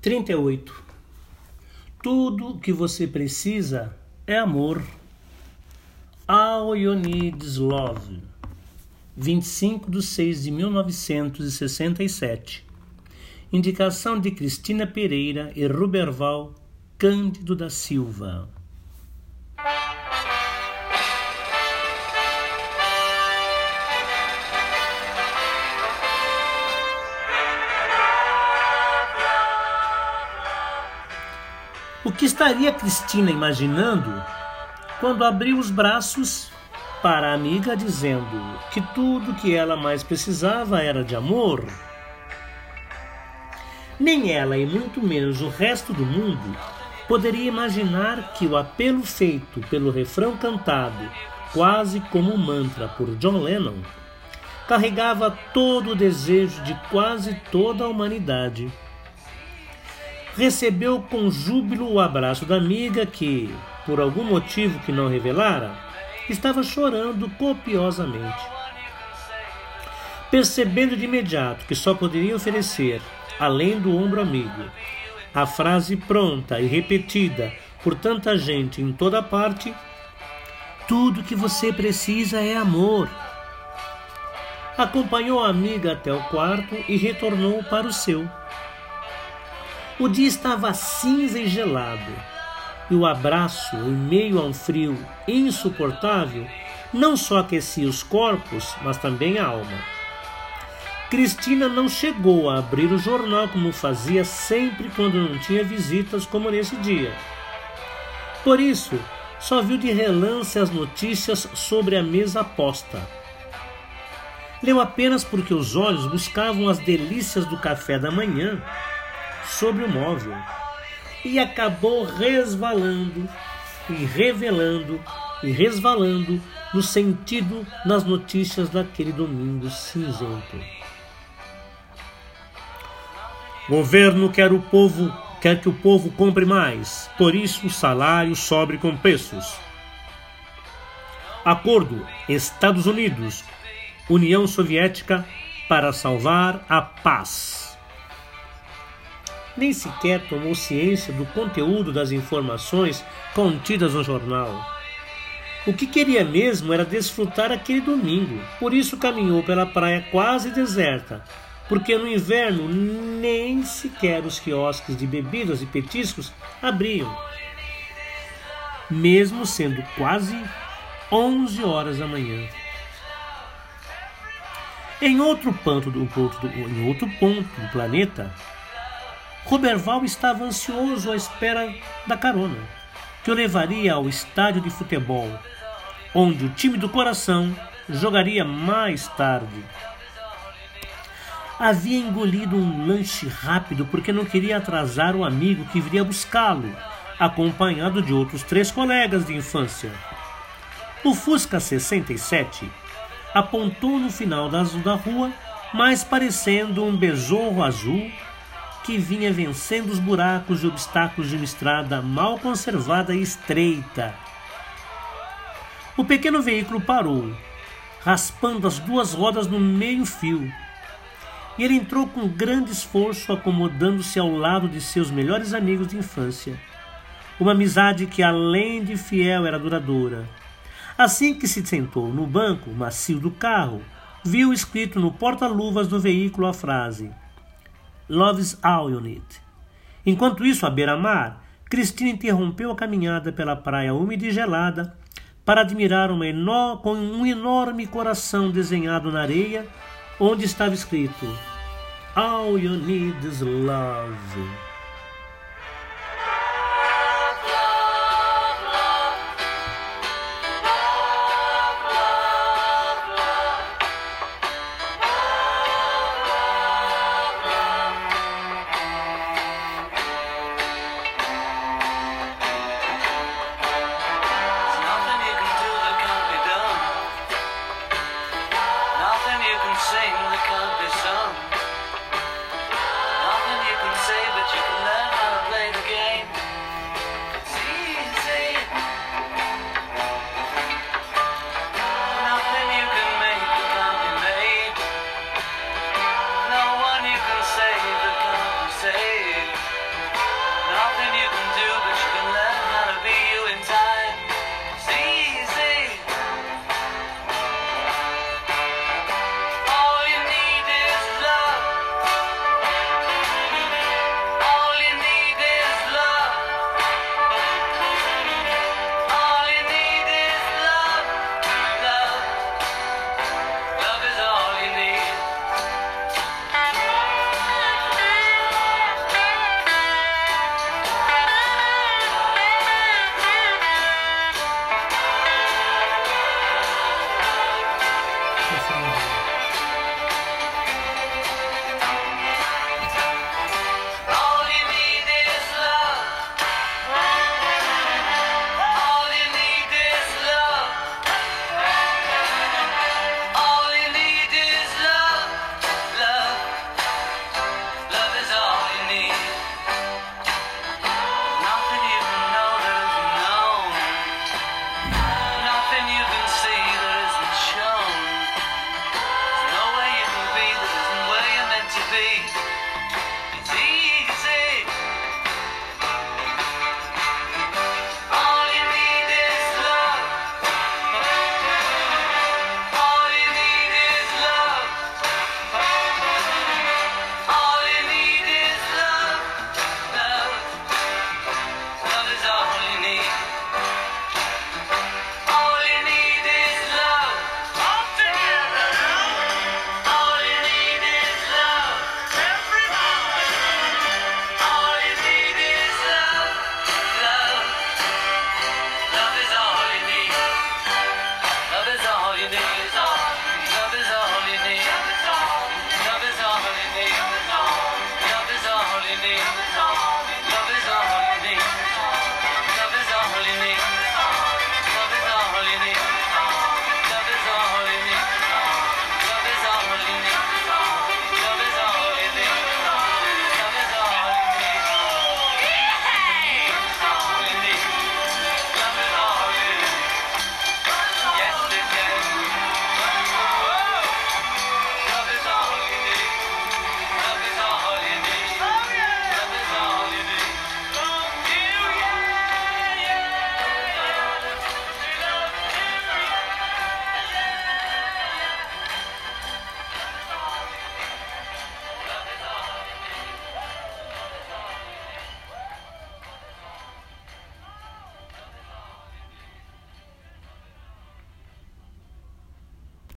38. Tudo que você precisa é amor. All you need is love. 25 de 6 de 1967. Indicação de Cristina Pereira e Ruberval Cândido da Silva. O que estaria Cristina imaginando quando abriu os braços para a amiga, dizendo que tudo que ela mais precisava era de amor? Nem ela e muito menos o resto do mundo poderia imaginar que o apelo feito pelo refrão cantado, quase como um mantra por John Lennon, carregava todo o desejo de quase toda a humanidade recebeu com júbilo o abraço da amiga que, por algum motivo que não revelara, estava chorando copiosamente. Percebendo de imediato que só poderia oferecer, além do ombro amigo, a frase pronta e repetida por tanta gente em toda parte: Tudo que você precisa é amor. Acompanhou a amiga até o quarto e retornou para o seu. O dia estava cinza e gelado, e o abraço, em meio a um frio insuportável, não só aquecia os corpos, mas também a alma. Cristina não chegou a abrir o jornal como fazia sempre quando não tinha visitas, como nesse dia. Por isso, só viu de relance as notícias sobre a mesa posta. Leu apenas porque os olhos buscavam as delícias do café da manhã sobre o móvel e acabou resvalando e revelando e resvalando no sentido nas notícias daquele domingo cinzento. Governo quer o povo quer que o povo compre mais, por isso o salário sobre com preços. Acordo Estados Unidos União Soviética para salvar a paz nem sequer tomou ciência do conteúdo das informações contidas no jornal. O que queria mesmo era desfrutar aquele domingo, por isso caminhou pela praia quase deserta, porque no inverno nem sequer os quiosques de bebidas e petiscos abriam. Mesmo sendo quase 11 horas da manhã. Em outro ponto do, em outro ponto do planeta, Roberval estava ansioso à espera da carona, que o levaria ao estádio de futebol, onde o time do coração jogaria mais tarde. Havia engolido um lanche rápido porque não queria atrasar o amigo que viria buscá-lo, acompanhado de outros três colegas de infância. O Fusca 67 apontou no final da rua, mais parecendo um besouro azul que vinha vencendo os buracos e obstáculos de uma estrada mal conservada e estreita. O pequeno veículo parou, raspando as duas rodas no meio-fio. E ele entrou com grande esforço, acomodando-se ao lado de seus melhores amigos de infância. Uma amizade que, além de fiel, era duradoura. Assim que se sentou no banco macio do carro, viu escrito no porta-luvas do veículo a frase: Love's all you need. Enquanto isso, à beira-mar, Cristina interrompeu a caminhada pela praia úmida e gelada para admirar uma com um enorme coração desenhado na areia, onde estava escrito All you need is love.